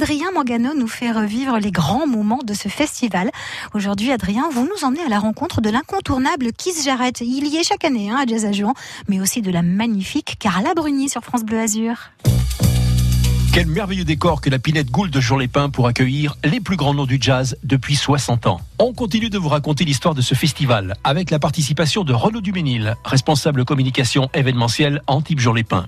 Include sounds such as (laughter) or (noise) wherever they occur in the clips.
Adrien Mangano nous fait revivre les grands moments de ce festival. Aujourd'hui, Adrien, vous nous emmenez à la rencontre de l'incontournable Kiss Jarrett. Il y est chaque année hein, à Jazz à Juan, mais aussi de la magnifique Carla Bruni sur France Bleu Azur. Quel merveilleux décor que la Pinette Gould de Jean-Lépin pour accueillir les plus grands noms du jazz depuis 60 ans. On continue de vous raconter l'histoire de ce festival avec la participation de Renaud Duménil, responsable communication événementielle Antibes Jean-Lépin.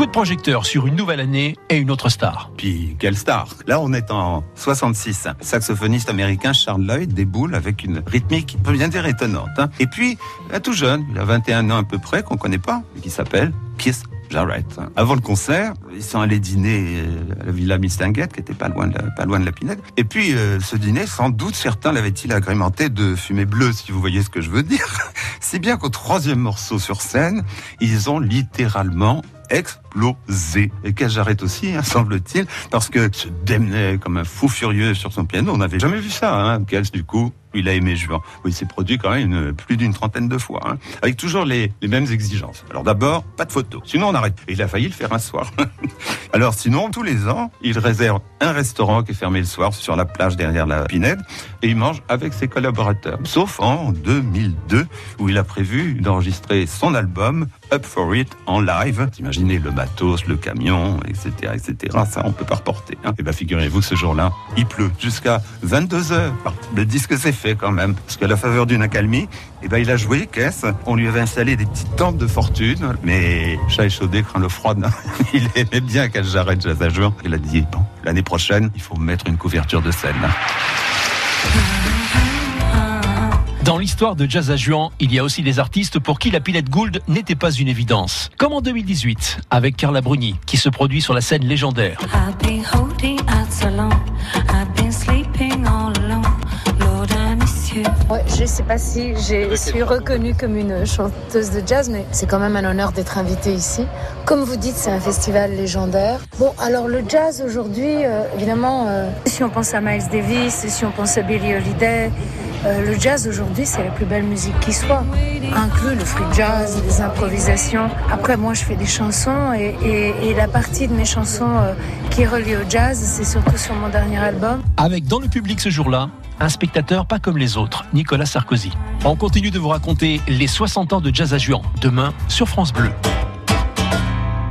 Coup de projecteur sur une nouvelle année et une autre star. Puis quelle star Là, on est en 66. Saxophoniste américain Charles Lloyd déboule avec une rythmique peut bien dire étonnante. Hein. Et puis, un tout jeune, il a 21 ans à peu près, qu'on connaît pas, qui s'appelle Kiss Jarrett. Avant le concert, ils sont allés dîner euh, à la Villa Mistinguette, qui était pas loin de la, pas loin de la Pinette. Et puis, euh, ce dîner, sans doute, certains l'avaient-il agrémenté de fumée bleue, si vous voyez ce que je veux dire. (laughs) Si bien qu'au troisième morceau sur scène, ils ont littéralement explosé. Et j'arrête aussi, hein, (laughs) semble-t-il, parce que se démenait comme un fou furieux sur son piano. On n'avait jamais vu ça. Hein. Du coup, il a aimé Juan. Oui, il s'est produit quand même plus d'une trentaine de fois, hein, avec toujours les, les, mêmes exigences. Alors d'abord, pas de photos, sinon on arrête. Et il a failli le faire un soir. (laughs) Alors sinon, tous les ans, il réserve un restaurant qui est fermé le soir sur la plage derrière la Pinède, et il mange avec ses collaborateurs. Sauf en 2002, où il a prévu d'enregistrer son album Up for It en live. Imaginez le le camion, etc., etc. Ça, on peut pas reporter. Hein. Et ben, figurez-vous ce jour-là, il pleut jusqu'à 22 heures. Le disque s'est fait quand même, parce qu'à la faveur d'une accalmie, et ben, il a joué caisse. On lui avait installé des petites tentes de fortune, mais chat échaudé craint le froid. (laughs) il aimait bien qu'elle j'arrête jazz à juin. Il a dit bon, l'année prochaine, il faut mettre une couverture de scène. Dans l'histoire de Jazz à Juan, il y a aussi des artistes pour qui la Pilette Gould n'était pas une évidence. Comme en 2018, avec Carla Bruni, qui se produit sur la scène légendaire. Ouais, je sais pas si je suis reconnue comme une chanteuse de jazz, mais c'est quand même un honneur d'être invitée ici. Comme vous dites, c'est un festival légendaire. Bon, alors le jazz aujourd'hui, euh, évidemment, euh, si on pense à Miles Davis, si on pense à Billie Holiday, euh, le jazz aujourd'hui, c'est la plus belle musique qui soit. Inclut le free jazz, les improvisations. Après, moi, je fais des chansons et, et, et la partie de mes chansons euh, qui est reliée au jazz, c'est surtout sur mon dernier album. Avec dans le public ce jour-là, un spectateur pas comme les autres, Nicolas Sarkozy. On continue de vous raconter les 60 ans de Jazz à Juan, demain sur France Bleu.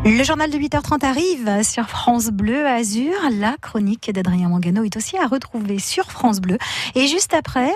Le journal de 8h30 arrive sur France Bleu Azur. La chronique d'Adrien Mangano est aussi à retrouver sur France Bleu. Et juste après...